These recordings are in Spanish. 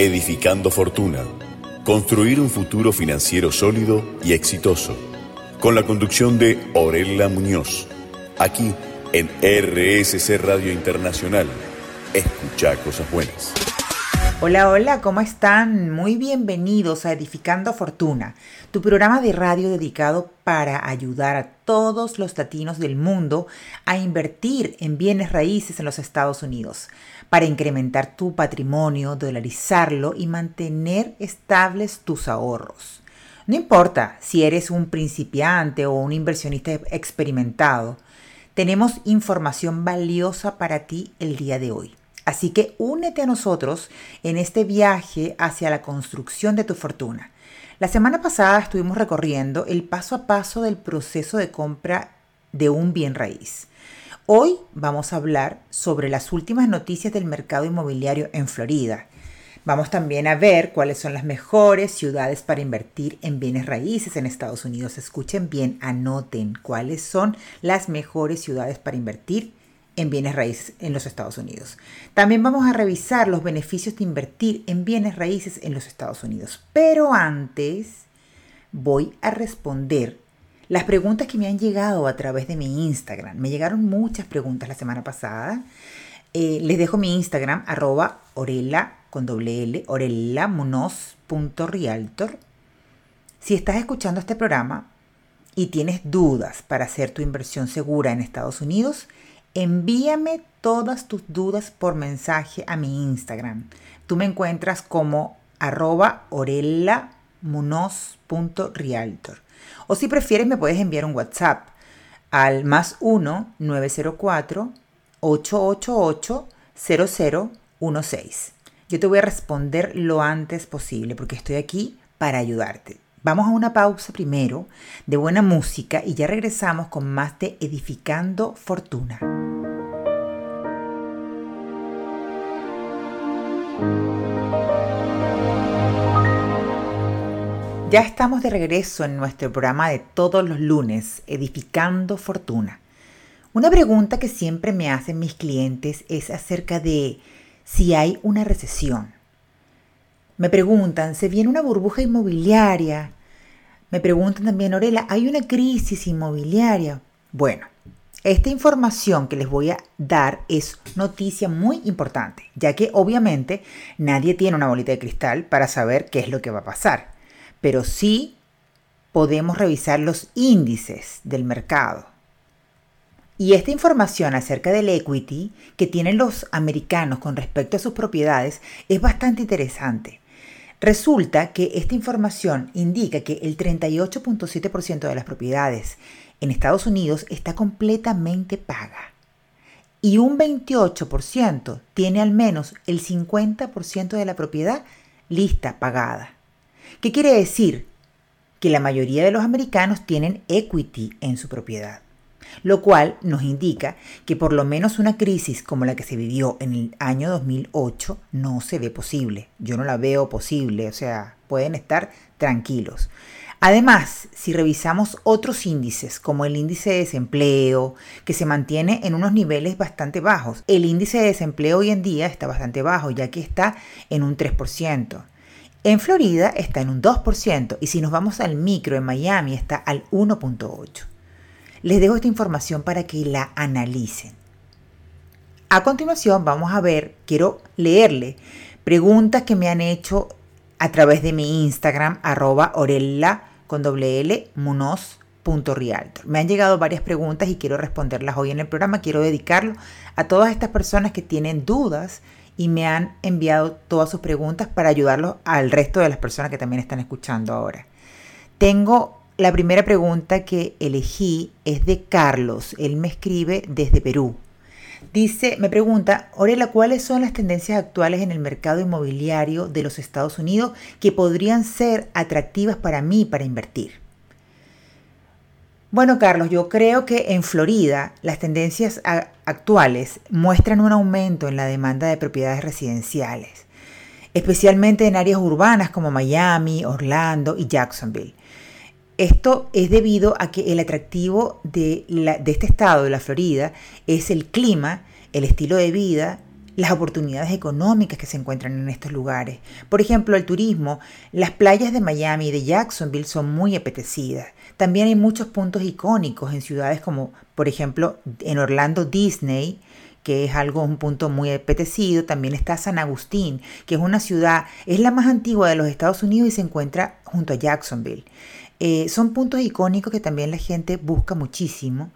Edificando Fortuna. Construir un futuro financiero sólido y exitoso. Con la conducción de Orella Muñoz. Aquí en RSC Radio Internacional. Escucha cosas buenas. Hola, hola, ¿cómo están? Muy bienvenidos a Edificando Fortuna, tu programa de radio dedicado para ayudar a todos los latinos del mundo a invertir en bienes raíces en los Estados Unidos, para incrementar tu patrimonio, dolarizarlo y mantener estables tus ahorros. No importa si eres un principiante o un inversionista experimentado, tenemos información valiosa para ti el día de hoy. Así que únete a nosotros en este viaje hacia la construcción de tu fortuna. La semana pasada estuvimos recorriendo el paso a paso del proceso de compra de un bien raíz. Hoy vamos a hablar sobre las últimas noticias del mercado inmobiliario en Florida. Vamos también a ver cuáles son las mejores ciudades para invertir en bienes raíces en Estados Unidos. Escuchen bien, anoten cuáles son las mejores ciudades para invertir en bienes raíces en los Estados Unidos. También vamos a revisar los beneficios de invertir en bienes raíces en los Estados Unidos. Pero antes voy a responder las preguntas que me han llegado a través de mi Instagram. Me llegaron muchas preguntas la semana pasada. Eh, les dejo mi Instagram, arroba orela con doble. Si estás escuchando este programa y tienes dudas para hacer tu inversión segura en Estados Unidos, envíame todas tus dudas por mensaje a mi Instagram. Tú me encuentras como arroba orelamunoz.realtor. O si prefieres me puedes enviar un WhatsApp al más 1 904 888 0016. Yo te voy a responder lo antes posible porque estoy aquí para ayudarte. Vamos a una pausa primero de buena música y ya regresamos con más de Edificando Fortuna. Ya estamos de regreso en nuestro programa de todos los lunes, Edificando Fortuna. Una pregunta que siempre me hacen mis clientes es acerca de si hay una recesión. Me preguntan, ¿se viene una burbuja inmobiliaria? Me preguntan también, Orela, ¿hay una crisis inmobiliaria? Bueno, esta información que les voy a dar es noticia muy importante, ya que obviamente nadie tiene una bolita de cristal para saber qué es lo que va a pasar, pero sí podemos revisar los índices del mercado. Y esta información acerca del equity que tienen los americanos con respecto a sus propiedades es bastante interesante. Resulta que esta información indica que el 38.7% de las propiedades en Estados Unidos está completamente paga y un 28% tiene al menos el 50% de la propiedad lista pagada. ¿Qué quiere decir? Que la mayoría de los americanos tienen equity en su propiedad lo cual nos indica que por lo menos una crisis como la que se vivió en el año 2008 no se ve posible. Yo no la veo posible, o sea, pueden estar tranquilos. Además, si revisamos otros índices, como el índice de desempleo, que se mantiene en unos niveles bastante bajos, el índice de desempleo hoy en día está bastante bajo, ya que está en un 3%. En Florida está en un 2% y si nos vamos al micro en Miami está al 1.8%. Les dejo esta información para que la analicen. A continuación vamos a ver, quiero leerle preguntas que me han hecho a través de mi Instagram, arroba orella con L, Me han llegado varias preguntas y quiero responderlas hoy en el programa. Quiero dedicarlo a todas estas personas que tienen dudas y me han enviado todas sus preguntas para ayudarlos al resto de las personas que también están escuchando ahora. Tengo la primera pregunta que elegí es de Carlos. Él me escribe desde Perú. Dice, me pregunta, Orela, ¿cuáles son las tendencias actuales en el mercado inmobiliario de los Estados Unidos que podrían ser atractivas para mí para invertir? Bueno, Carlos, yo creo que en Florida las tendencias actuales muestran un aumento en la demanda de propiedades residenciales, especialmente en áreas urbanas como Miami, Orlando y Jacksonville. Esto es debido a que el atractivo de, este estado, de la Florida, es el clima, el estilo de vida, las oportunidades económicas que se encuentran en estos lugares. Por ejemplo, el turismo, las playas de Miami y de Jacksonville son muy apetecidas. También hay muchos puntos icónicos en ciudades como, por ejemplo, en Orlando Disney, que es algo, un punto muy apetecido. También está San Agustín, que es una ciudad, es la más antigua de los Estados Unidos y se encuentra junto a Jacksonville. Eh, son puntos icónicos que también la gente busca muchísimo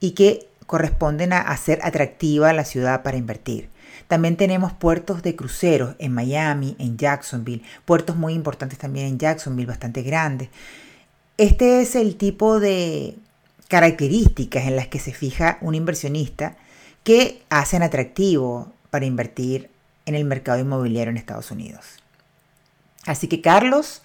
y que corresponden a hacer atractiva la ciudad para invertir. También tenemos puertos de cruceros en Miami, en Jacksonville, puertos muy importantes también en Jacksonville, bastante grandes. Este es el tipo de características en las que se fija un inversionista que hacen atractivo para invertir en el mercado inmobiliario en Estados Unidos. Así que Carlos,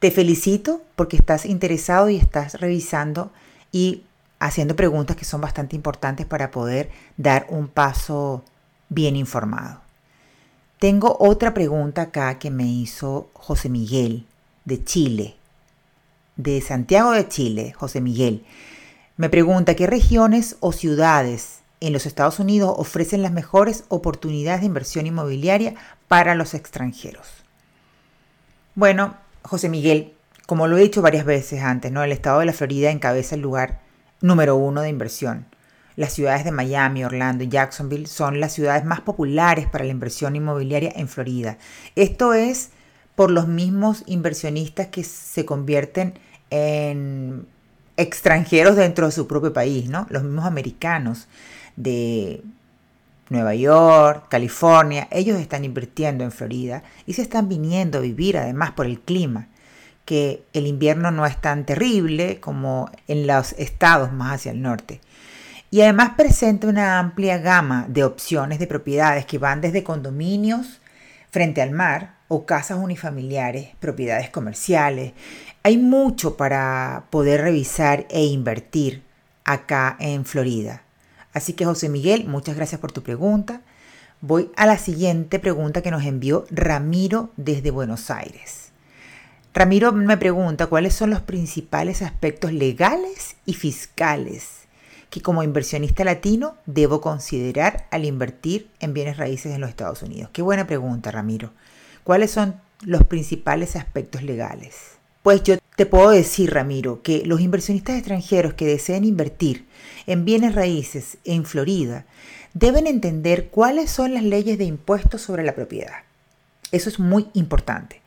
te felicito porque estás interesado y estás revisando y haciendo preguntas que son bastante importantes para poder dar un paso bien informado. Tengo otra pregunta acá que me hizo José Miguel de Chile, de Santiago de Chile, José Miguel. Me pregunta qué regiones o ciudades en los Estados Unidos ofrecen las mejores oportunidades de inversión inmobiliaria para los extranjeros. Bueno, José Miguel, como lo he dicho varias veces antes, ¿no? el estado de la Florida encabeza el lugar número uno de inversión. Las ciudades de Miami, Orlando y Jacksonville son las ciudades más populares para la inversión inmobiliaria en Florida. Esto es por los mismos inversionistas que se convierten en extranjeros dentro de su propio país, ¿no? Los mismos americanos de Nueva York, California, ellos están invirtiendo en Florida y se están viniendo a vivir además por el clima, que el invierno no es tan terrible como en los estados más hacia el norte. Y además presenta una amplia gama de opciones de propiedades que van desde condominios frente al mar o casas unifamiliares, propiedades comerciales. Hay mucho para poder revisar e invertir acá en Florida. Así que José Miguel, muchas gracias por tu pregunta. Voy a la siguiente pregunta que nos envió Ramiro desde Buenos Aires. Ramiro me pregunta cuáles son los principales aspectos legales y fiscales que como inversionista latino debo considerar al invertir en bienes raíces en los Estados Unidos. Qué buena pregunta, Ramiro. ¿Cuáles son los principales aspectos legales? Pues yo te puedo decir, Ramiro, que los inversionistas extranjeros que deseen invertir en bienes raíces en Florida deben entender cuáles son las leyes de impuestos sobre la propiedad. Eso es muy importante.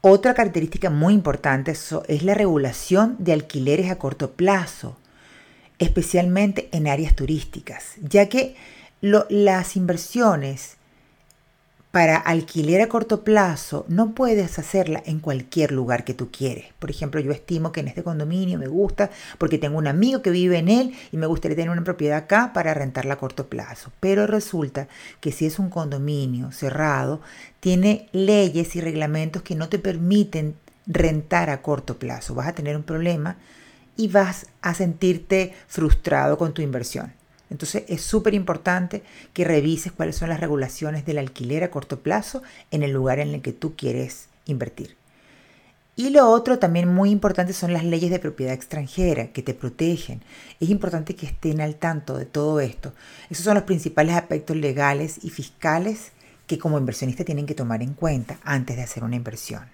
Otra característica muy importante es la regulación de alquileres a corto plazo, especialmente en áreas turísticas, ya que las inversiones para alquiler a corto plazo no puedes hacerla en cualquier lugar que tú quieres. Por ejemplo, yo estimo que en este condominio me gusta porque tengo un amigo que vive en él y me gustaría tener una propiedad acá para rentarla a corto plazo. Pero resulta que si es un condominio cerrado, tiene leyes y reglamentos que no te permiten rentar a corto plazo. Vas a tener un problema y vas a sentirte frustrado con tu inversión. Entonces es súper importante que revises cuáles son las regulaciones del alquiler a corto plazo en el lugar en el que tú quieres invertir. Y lo otro también muy importante son las leyes de propiedad extranjera que te protegen. Es importante que estén al tanto de todo esto. Esos son los principales aspectos legales y fiscales que como inversionista tienen que tomar en cuenta antes de hacer una inversión.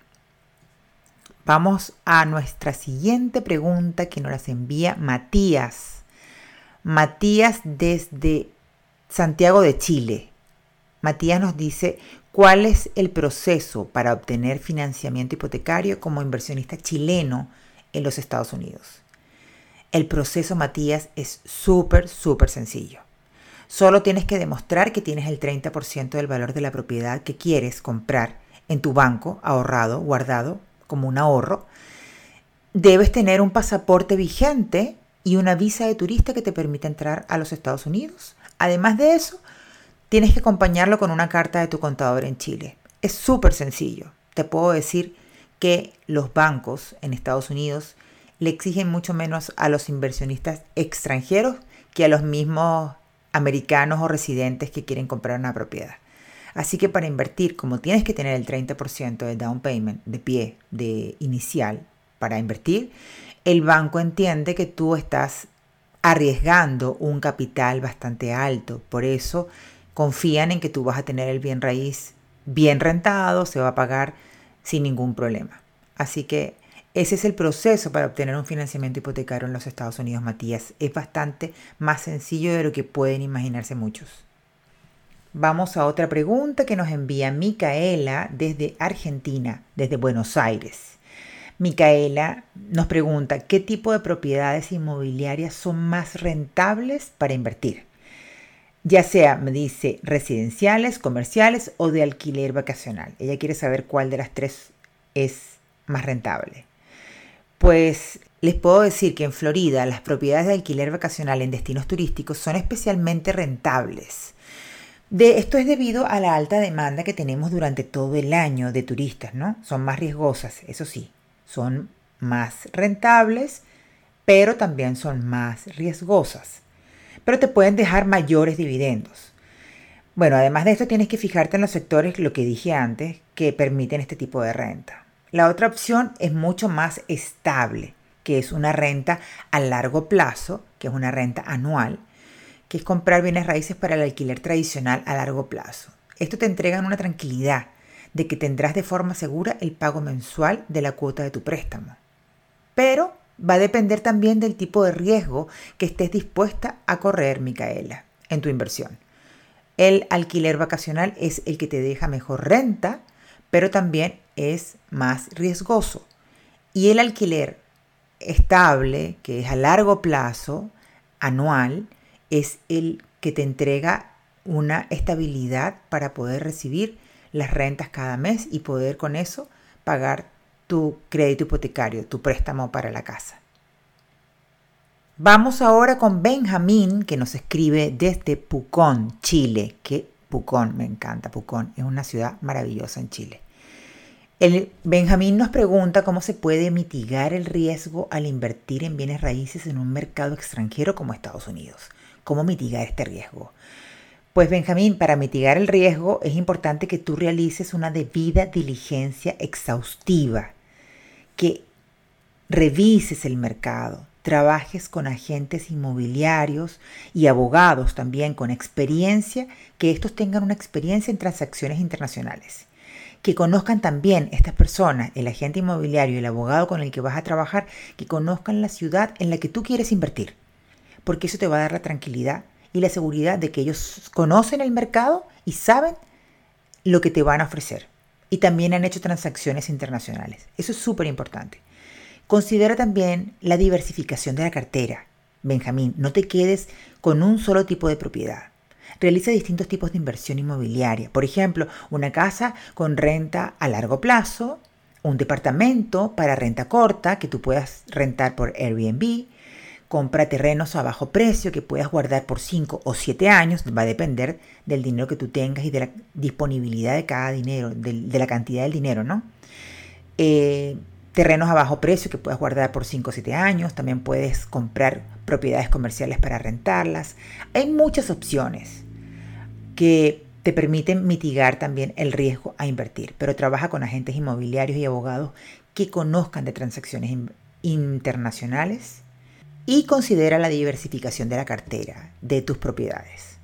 Vamos a nuestra siguiente pregunta que nos las envía Matías. Matías desde Santiago de Chile. Matías nos dice cuál es el proceso para obtener financiamiento hipotecario como inversionista chileno en los Estados Unidos. El proceso, Matías, es súper, súper sencillo. Solo tienes que demostrar que tienes el 30% del valor de la propiedad que quieres comprar en tu banco, ahorrado, guardado como un ahorro. Debes tener un pasaporte vigente y una visa de turista que te permita entrar a los Estados Unidos. Además de eso, tienes que acompañarlo con una carta de tu contador en Chile. Es súper sencillo. Te puedo decir que los bancos en Estados Unidos le exigen mucho menos a los inversionistas extranjeros que a los mismos americanos o residentes que quieren comprar una propiedad. Así que para invertir, como tienes que tener el 30% de down payment de pie de inicial para invertir, el banco entiende que tú estás arriesgando un capital bastante alto. Por eso confían en que tú vas a tener el bien raíz bien rentado, se va a pagar sin ningún problema. Así que ese es el proceso para obtener un financiamiento hipotecario en los Estados Unidos, Matías. Es bastante más sencillo de lo que pueden imaginarse muchos. Vamos a otra pregunta que nos envía Micaela desde Argentina, desde Buenos Aires. Micaela nos pregunta, ¿qué tipo de propiedades inmobiliarias son más rentables para invertir? Ya sea, me dice, residenciales, comerciales o de alquiler vacacional. Ella quiere saber cuál de las tres es más rentable. Pues les puedo decir que en Florida las propiedades de alquiler vacacional en destinos turísticos son especialmente rentables. De, esto es debido a la alta demanda que tenemos durante todo el año de turistas, ¿no? Son más riesgosas, eso sí, son más rentables, pero también son más riesgosas. Pero te pueden dejar mayores dividendos. Bueno, además de esto tienes que fijarte en los sectores, lo que dije antes, que permiten este tipo de renta. La otra opción es mucho más estable, que es una renta a largo plazo, que es una renta anual, que es comprar bienes raíces para el alquiler tradicional a largo plazo. Esto te entrega una tranquilidad de que tendrás de forma segura el pago mensual de la cuota de tu préstamo. Pero va a depender también del tipo de riesgo que estés dispuesta a correr, Micaela, en tu inversión. El alquiler vacacional es el que te deja mejor renta, pero también es más riesgoso. Y el alquiler estable, que es a largo plazo, anual, es el que te entrega una estabilidad para poder recibir las rentas cada mes y poder con eso pagar tu crédito hipotecario, tu préstamo para la casa. Vamos ahora con Benjamín que nos escribe desde Pucón, Chile. Que Pucón, me encanta Pucón, es una ciudad maravillosa en Chile. El Benjamín nos pregunta cómo se puede mitigar el riesgo al invertir en bienes raíces en un mercado extranjero como Estados Unidos. ¿Cómo mitigar este riesgo? Pues Benjamín, para mitigar el riesgo es importante que tú realices una debida diligencia exhaustiva, que revises el mercado, trabajes con agentes inmobiliarios y abogados también con experiencia, que estos tengan una experiencia en transacciones internacionales. Que conozcan también estas personas, el agente inmobiliario y el abogado con el que vas a trabajar, que conozcan la ciudad en la que tú quieres invertir, porque eso te va a dar la tranquilidad y la seguridad de que ellos conocen el mercado y saben lo que te van a ofrecer. Y también han hecho transacciones internacionales. Eso es súper importante. Considera también la diversificación de la cartera. Benjamín, no te quedes con un solo tipo de propiedad. Realiza distintos tipos de inversión inmobiliaria. Por ejemplo, una casa con renta a largo plazo, un departamento para renta corta que tú puedas rentar por Airbnb, compra terrenos a bajo precio que puedas guardar por 5 o 7 años, va a depender del dinero que tú tengas y de la disponibilidad de cada dinero, de, la cantidad del dinero, ¿no? Eh, terrenos a bajo precio que puedas guardar por 5 o 7 años, también puedes comprar propiedades comerciales para rentarlas. Hay muchas opciones que te permiten mitigar también el riesgo a invertir, pero trabaja con agentes inmobiliarios y abogados que conozcan de transacciones internacionales y considera la diversificación de la cartera de tus propiedades.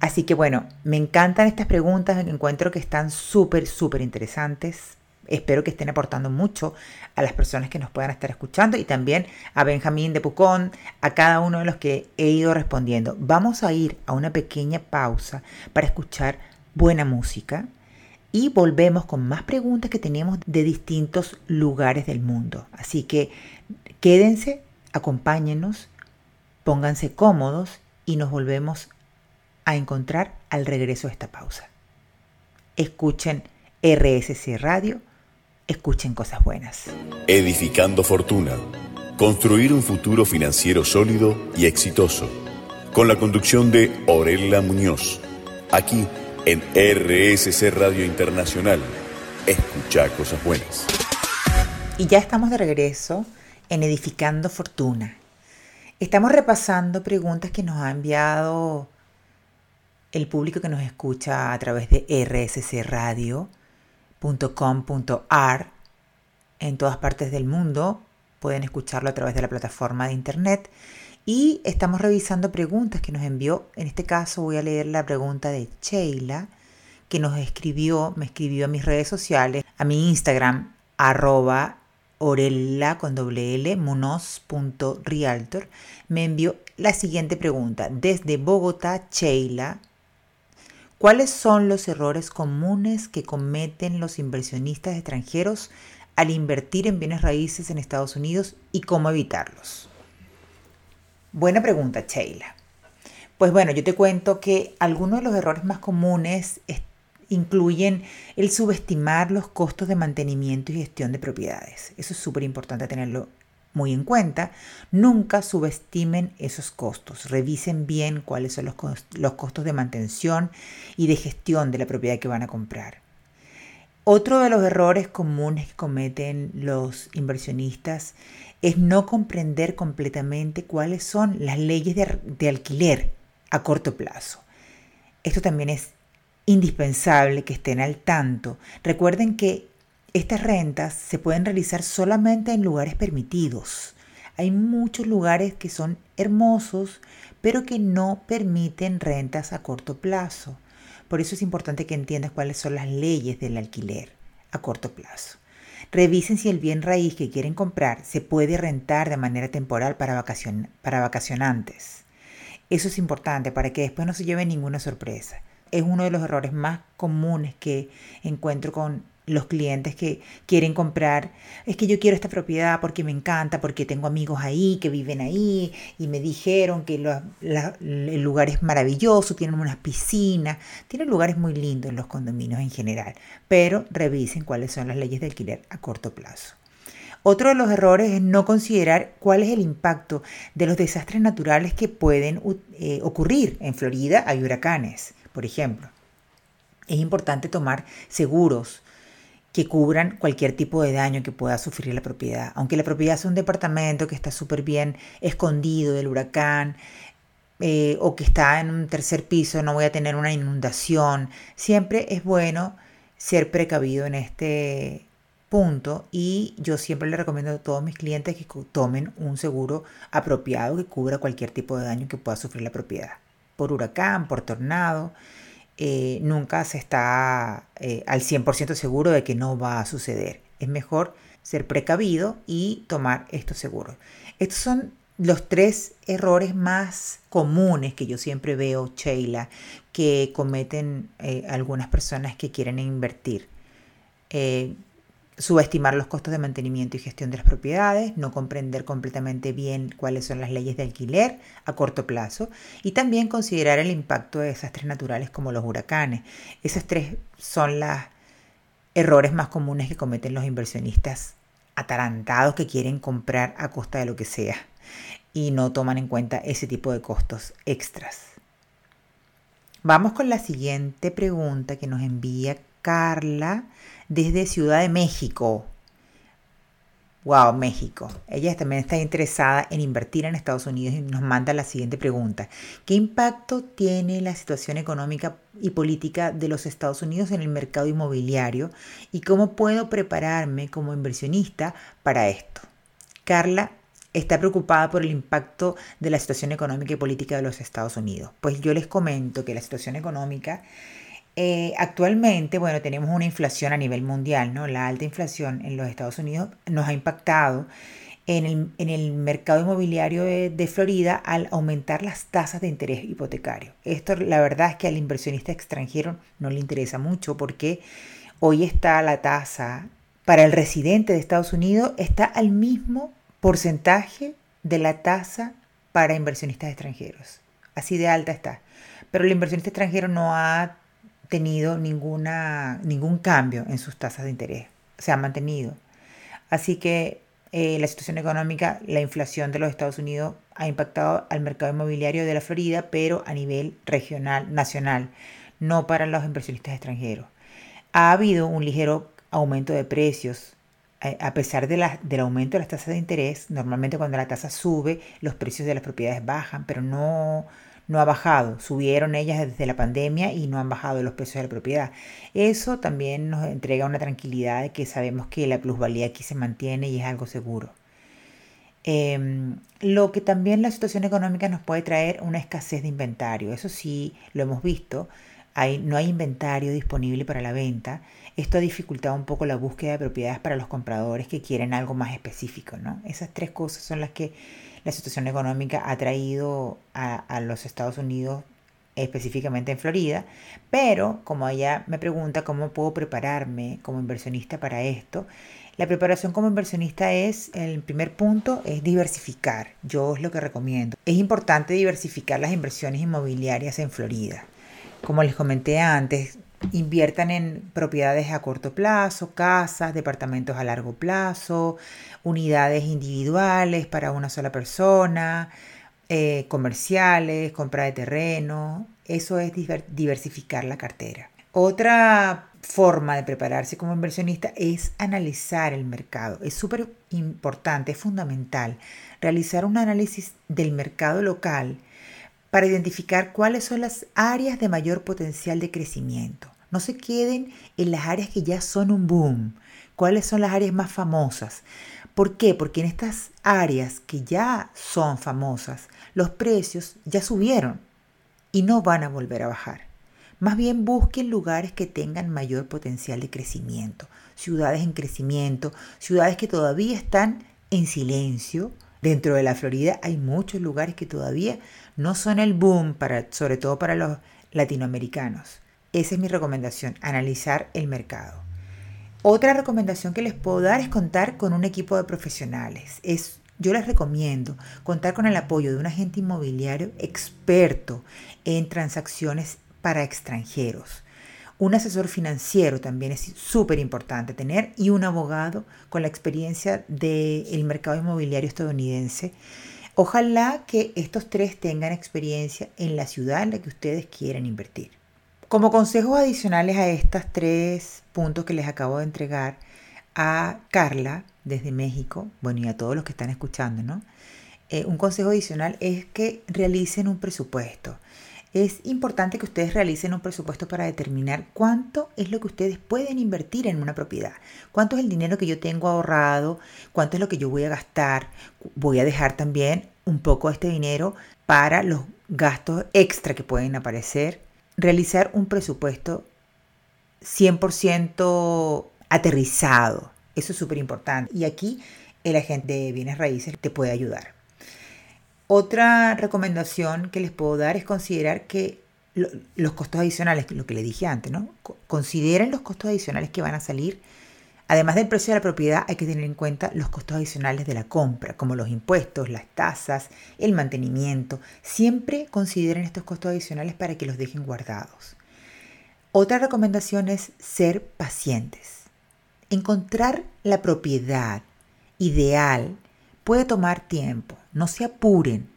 Así que bueno, me encantan estas preguntas, encuentro que están súper, súper interesantes. Espero que estén aportando mucho a las personas que nos puedan estar escuchando y también a Benjamín de Pucón, a cada uno de los que he ido respondiendo. Vamos a ir a una pequeña pausa para escuchar buena música y volvemos con más preguntas que tenemos de distintos lugares del mundo. Así que quédense Acompáñenos, pónganse cómodos y nos volvemos a encontrar al regreso de esta pausa. Escuchen RSC Radio, escuchen cosas buenas. Edificando Fortuna. Construir un futuro financiero sólido y exitoso. Con la conducción de Orella Muñoz. Aquí en RSC Radio Internacional. Escucha cosas buenas. Y ya estamos de regreso en Edificando Fortuna. Estamos repasando preguntas que nos ha enviado el público que nos escucha a través de rscradio.com.ar en todas partes del mundo. Pueden escucharlo a través de la plataforma de internet Y estamos revisando preguntas que nos envió. En este caso voy a leer la pregunta de Sheila, que nos escribió, me escribió a mis redes sociales, a mi Instagram, arroba orella con doble L, monos.realtor, me envió la siguiente pregunta. Desde Bogotá, Sheila, ¿cuáles son los errores comunes que cometen los inversionistas extranjeros al invertir en bienes raíces en Estados Unidos y cómo evitarlos? Buena pregunta, Sheila. Pues bueno, yo te cuento que algunos de los errores más comunes incluyen el subestimar los costos de mantenimiento y gestión de propiedades. Eso es súper importante tenerlo muy en cuenta. Nunca subestimen esos costos. Revisen bien cuáles son los, los costos de mantención y de gestión de la propiedad que van a comprar. Otro de los errores comunes que cometen los inversionistas es no comprender completamente cuáles son las leyes de, alquiler a corto plazo. Esto también es indispensable que estén al tanto. Recuerden que estas rentas se pueden realizar solamente en lugares permitidos. Hay muchos lugares que son hermosos, pero que no permiten rentas a corto plazo. Por eso es importante que entiendas cuáles son las leyes del alquiler a corto plazo. Revisen si el bien raíz que quieren comprar se puede rentar de manera temporal para, para vacacionantes. Eso es importante para que después no se lleve ninguna sorpresa. Es uno de los errores más comunes que encuentro con los clientes que quieren comprar, es que yo quiero esta propiedad porque me encanta, porque tengo amigos ahí que viven ahí y me dijeron que el lugar es maravilloso, tienen unas piscinas, tienen lugares muy lindos los condominios en general, pero revisen cuáles son las leyes de alquiler a corto plazo. Otro de los errores es no considerar cuál es el impacto de los desastres naturales que pueden eh, ocurrir. En Florida hay huracanes, por ejemplo. Es importante tomar seguros que cubran cualquier tipo de daño que pueda sufrir la propiedad. Aunque la propiedad sea un departamento que está súper bien escondido del huracán eh, o que está en un tercer piso, no voy a tener una inundación. Siempre es bueno ser precavido en este punto y yo siempre le recomiendo a todos mis clientes que tomen un seguro apropiado que cubra cualquier tipo de daño que pueda sufrir la propiedad. Por huracán, por tornado. Eh, nunca se está eh, al 100% seguro de que no va a suceder. Es mejor ser precavido y tomar estos seguros. Estos son los tres errores más comunes que yo siempre veo, Sheila, que cometen eh, algunas personas que quieren invertir subestimar los costos de mantenimiento y gestión de las propiedades, no comprender completamente bien cuáles son las leyes de alquiler a corto plazo y también considerar el impacto de desastres naturales como los huracanes. Esos tres son los errores más comunes que cometen los inversionistas atarantados que quieren comprar a costa de lo que sea y no toman en cuenta ese tipo de costos extras. Vamos con la siguiente pregunta que nos envía Carla desde Ciudad de México. Wow, México. Ella también está interesada en invertir en Estados Unidos y nos manda la siguiente pregunta. ¿Qué impacto tiene la situación económica y política de los Estados Unidos en el mercado inmobiliario y cómo puedo prepararme como inversionista para esto? Carla está preocupada por el impacto de la situación económica y política de los Estados Unidos. Pues yo les comento que la situación económica eh, actualmente, bueno, tenemos una inflación a nivel mundial, ¿no? La alta inflación en los Estados Unidos nos ha impactado en el, mercado inmobiliario de, Florida al aumentar las tasas de interés hipotecario. Esto la verdad es que al inversionista extranjero no le interesa mucho porque hoy está la tasa para el residente de Estados Unidos está al mismo porcentaje de la tasa para inversionistas extranjeros. Así de alta está. Pero el inversionista extranjero no ha tenido ninguna, ningún cambio en sus tasas de interés, se ha mantenido. Así que eh, la situación económica, la inflación de los Estados Unidos ha impactado al mercado inmobiliario de la Florida, pero a nivel regional, nacional, no para los inversionistas extranjeros. Ha habido un ligero aumento de precios. Eh, a pesar de la, del aumento de las tasas de interés, normalmente cuando la tasa sube, los precios de las propiedades bajan, pero no, no ha bajado. Subieron ellas desde la pandemia y no han bajado los precios de la propiedad. Eso también nos entrega una tranquilidad de que sabemos que la plusvalía aquí se mantiene y es algo seguro. Em, lo que también la situación económica nos puede traer una escasez de inventario. Eso sí, lo hemos visto. Hay, no hay inventario disponible para la venta. Esto ha dificultado un poco la búsqueda de propiedades para los compradores que quieren algo más específico. ¿no? Esas tres cosas son las que la situación económica ha traído a, los Estados Unidos específicamente en Florida, pero como ella me pregunta cómo puedo prepararme como inversionista para esto, la preparación como inversionista es, el primer punto es diversificar. Yo es lo que recomiendo. Es importante diversificar las inversiones inmobiliarias en Florida. Como les comenté antes, inviertan en propiedades a corto plazo, casas, departamentos a largo plazo, unidades individuales para una sola persona, eh, comerciales, compra de terreno. Eso es diversificar la cartera. Otra forma de prepararse como inversionista es analizar el mercado. Es súper importante, es fundamental realizar un análisis del mercado local para identificar cuáles son las áreas de mayor potencial de crecimiento. No se queden en las áreas que ya son un boom. ¿Cuáles son las áreas más famosas? ¿Por qué? Porque en estas áreas que ya son famosas, los precios ya subieron y no van a volver a bajar. Más bien busquen lugares que tengan mayor potencial de crecimiento, ciudades en crecimiento, ciudades que todavía están en silencio. Dentro de la Florida hay muchos lugares que todavía no son el boom, sobre todo para los latinoamericanos. Esa es mi recomendación, analizar el mercado. Otra recomendación que les puedo dar es contar con un equipo de profesionales. Es, yo les recomiendo contar con el apoyo de un agente inmobiliario experto en transacciones para extranjeros. Un asesor financiero también es súper importante tener y un abogado con la experiencia del mercado inmobiliario estadounidense. Ojalá que estos tres tengan experiencia en la ciudad en la que ustedes quieren invertir. Como consejos adicionales a estos tres puntos que les acabo de entregar a Carla desde México, bueno, y a todos los que están escuchando, ¿no? Eh, un consejo adicional es que realicen un presupuesto es importante que ustedes realicen un presupuesto para determinar cuánto es lo que ustedes pueden invertir en una propiedad, cuánto es el dinero que yo tengo ahorrado, cuánto es lo que yo voy a gastar. Voy a dejar también un poco de este dinero para los gastos extra que pueden aparecer. Realizar un presupuesto 100% aterrizado. Eso es súper importante. Y aquí el agente de bienes raíces te puede ayudar. Otra recomendación que les puedo dar es considerar que los costos adicionales, lo que le dije antes, ¿no? Consideren los costos adicionales que van a salir. Además del precio de la propiedad, hay que tener en cuenta los costos adicionales de la compra, como los impuestos, las tasas, el mantenimiento. Siempre consideren estos costos adicionales para que los dejen guardados. Otra recomendación es ser pacientes. Encontrar la propiedad ideal puede tomar tiempo. No se apuren.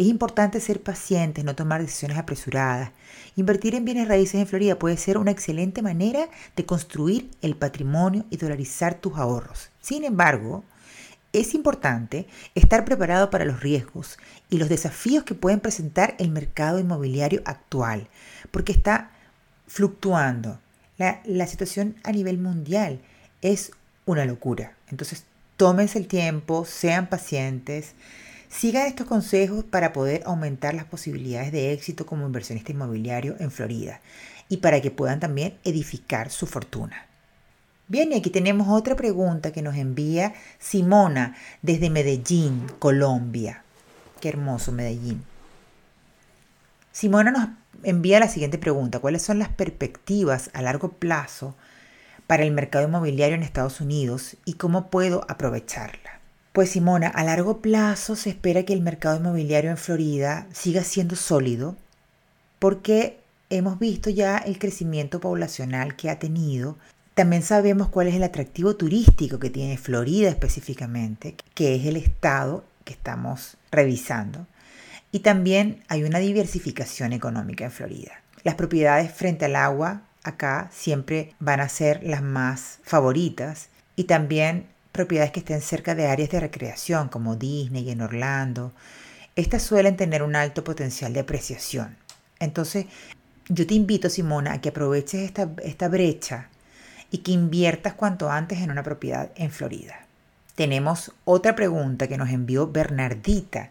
Es importante ser pacientes, no tomar decisiones apresuradas. Invertir en bienes raíces en Florida puede ser una excelente manera de construir el patrimonio y dolarizar tus ahorros. Sin embargo, es importante estar preparado para los riesgos y los desafíos que pueden presentar el mercado inmobiliario actual, porque está fluctuando. La, situación a nivel mundial es una locura. Entonces, tómense el tiempo, sean pacientes, Sigan estos consejos para poder aumentar las posibilidades de éxito como inversionista inmobiliario en Florida y para que puedan también edificar su fortuna. Bien, y aquí tenemos otra pregunta que nos envía Simona desde Medellín, Colombia. Qué hermoso Medellín. Simona nos envía la siguiente pregunta. ¿Cuáles son las perspectivas a largo plazo para el mercado inmobiliario en Estados Unidos y cómo puedo aprovecharla? Pues Simona, a largo plazo se espera que el mercado inmobiliario en Florida siga siendo sólido porque hemos visto ya el crecimiento poblacional que ha tenido. También sabemos cuál es el atractivo turístico que tiene Florida específicamente, que es el estado que estamos revisando. Y también hay una diversificación económica en Florida. Las propiedades frente al agua acá siempre van a ser las más favoritas y también propiedades que estén cerca de áreas de recreación como Disney y en Orlando. Estas suelen tener un alto potencial de apreciación. Entonces, yo te invito, Simona, a que aproveches esta, esta brecha y que inviertas cuanto antes en una propiedad en Florida. tenemos otra pregunta que nos envió Bernardita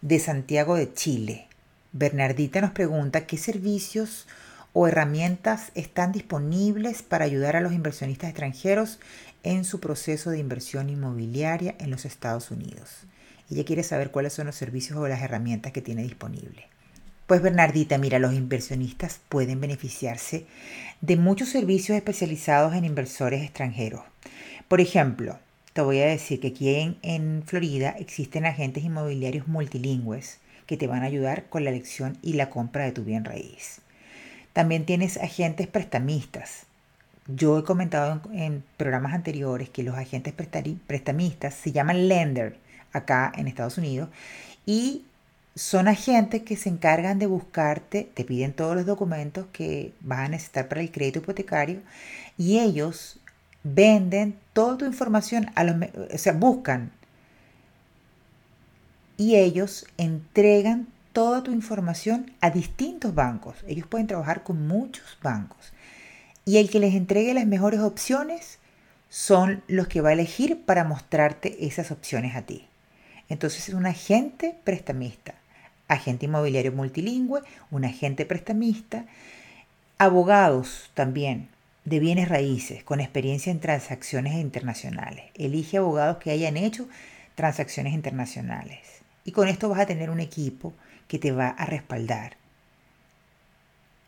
de Santiago de Chile. Bernardita nos pregunta qué servicios o herramientas están disponibles para ayudar a los inversionistas extranjeros en su proceso de inversión inmobiliaria en los Estados Unidos. Ella quiere saber cuáles son los servicios o las herramientas que tiene disponible. Pues Bernardita, mira, los inversionistas pueden beneficiarse de muchos servicios especializados en inversores extranjeros. Por ejemplo, te voy a decir que aquí en, Florida existen agentes inmobiliarios multilingües que te van a ayudar con la elección y la compra de tu bien raíz. También tienes agentes prestamistas. Yo he comentado en, programas anteriores que los agentes prestamistas se llaman lender acá en Estados Unidos y son agentes que se encargan de buscarte, te piden todos los documentos que vas a necesitar para el crédito hipotecario y ellos venden toda tu información, a los, o sea, buscan y ellos entregan toda tu información a distintos bancos. Ellos pueden trabajar con muchos bancos. Y el que les entregue las mejores opciones son los que va a elegir para mostrarte esas opciones a ti. Entonces es un agente prestamista, agente inmobiliario multilingüe, un agente prestamista, abogados también de bienes raíces con experiencia en transacciones internacionales. Elige abogados que hayan hecho transacciones internacionales. Y con esto vas a tener un equipo que te va a respaldar.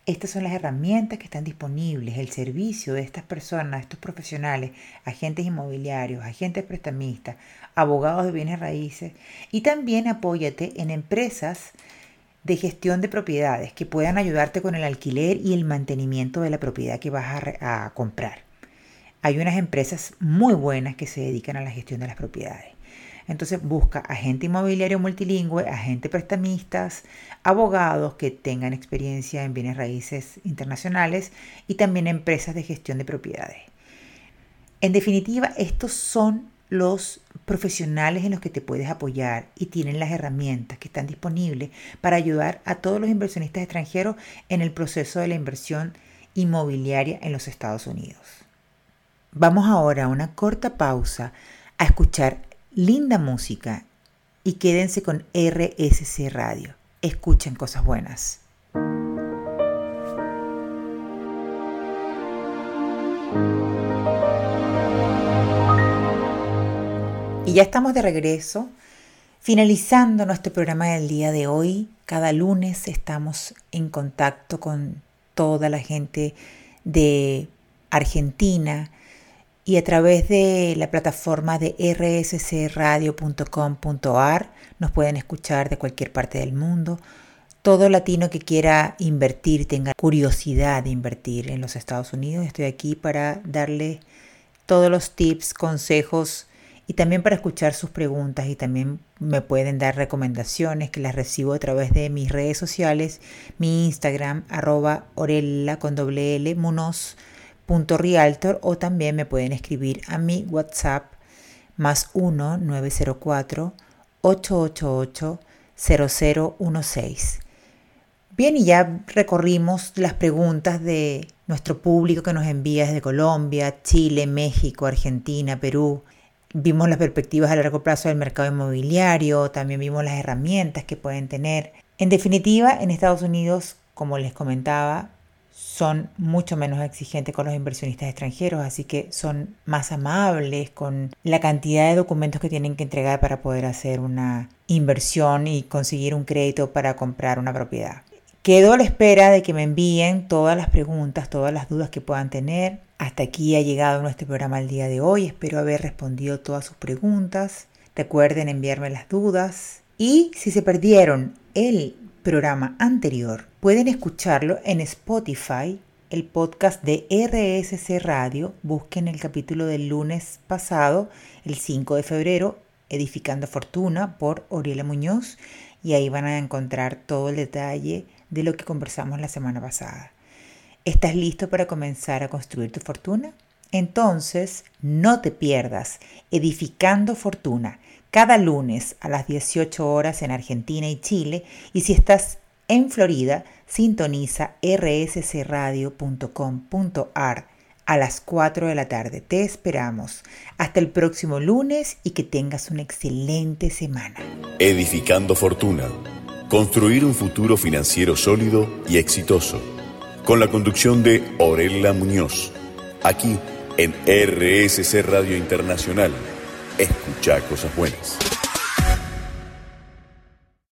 Estas son las herramientas que están disponibles, el servicio de estas personas, estos profesionales, agentes inmobiliarios, agentes prestamistas, abogados de bienes raíces y también apóyate en empresas de gestión de propiedades que puedan ayudarte con el alquiler y el mantenimiento de la propiedad que vas a, comprar. Hay unas empresas muy buenas que se dedican a la gestión de las propiedades. Entonces busca agente inmobiliario multilingüe, agente prestamistas, abogados que tengan experiencia en bienes raíces internacionales y también empresas de gestión de propiedades. En definitiva, estos son los profesionales en los que te puedes apoyar y tienen las herramientas que están disponibles para ayudar a todos los inversionistas extranjeros en el proceso de la inversión inmobiliaria en los Estados Unidos. Vamos ahora a una corta pausa a escuchar linda música y quédense con RSC Radio. Escuchen cosas buenas. Y ya estamos de regreso, finalizando nuestro programa del día de hoy. Cada lunes estamos en contacto con toda la gente de Argentina y a través de la plataforma de rscradio.com.ar nos pueden escuchar de cualquier parte del mundo. Todo latino que quiera invertir, tenga curiosidad de invertir en los Estados Unidos, estoy aquí para darle todos los tips, consejos, y también para escuchar sus preguntas y también me pueden dar recomendaciones que las recibo a través de mis redes sociales, mi Instagram arroba orella con L o también me pueden escribir a mi WhatsApp más 1 904 888 0016. Bien, y ya recorrimos las preguntas de nuestro público que nos envía desde Colombia, Chile, México, Argentina, Perú, Vimos las perspectivas a largo plazo del mercado inmobiliario, también vimos las herramientas que pueden tener. En definitiva, en Estados Unidos, como les comentaba, son mucho menos exigentes con los inversionistas extranjeros, así que son más amables con la cantidad de documentos que tienen que entregar para poder hacer una inversión y conseguir un crédito para comprar una propiedad. Quedo a la espera de que me envíen todas las preguntas, todas las dudas que puedan tener. Hasta aquí ha llegado nuestro programa el día de hoy. Espero haber respondido todas sus preguntas. Recuerden enviarme las dudas. Y si se perdieron el programa anterior, pueden escucharlo en Spotify, el podcast de RSC Radio. Busquen el capítulo del lunes pasado, el 5 de febrero, Edificando Fortuna por Oriela Muñoz. Y ahí van a encontrar todo el detalle de lo que conversamos la semana pasada. ¿Estás listo para comenzar a construir tu fortuna? Entonces, no te pierdas Edificando Fortuna cada lunes a las 18 horas en Argentina y Chile y si estás en Florida, sintoniza rscradio.com.ar a las 4 de la tarde. Te esperamos. Hasta el próximo lunes y que tengas una excelente semana. Edificando Fortuna. Construir un futuro financiero sólido y exitoso. Con la conducción de Orella Muñoz. Aquí en RSC Radio Internacional. Escucha cosas buenas.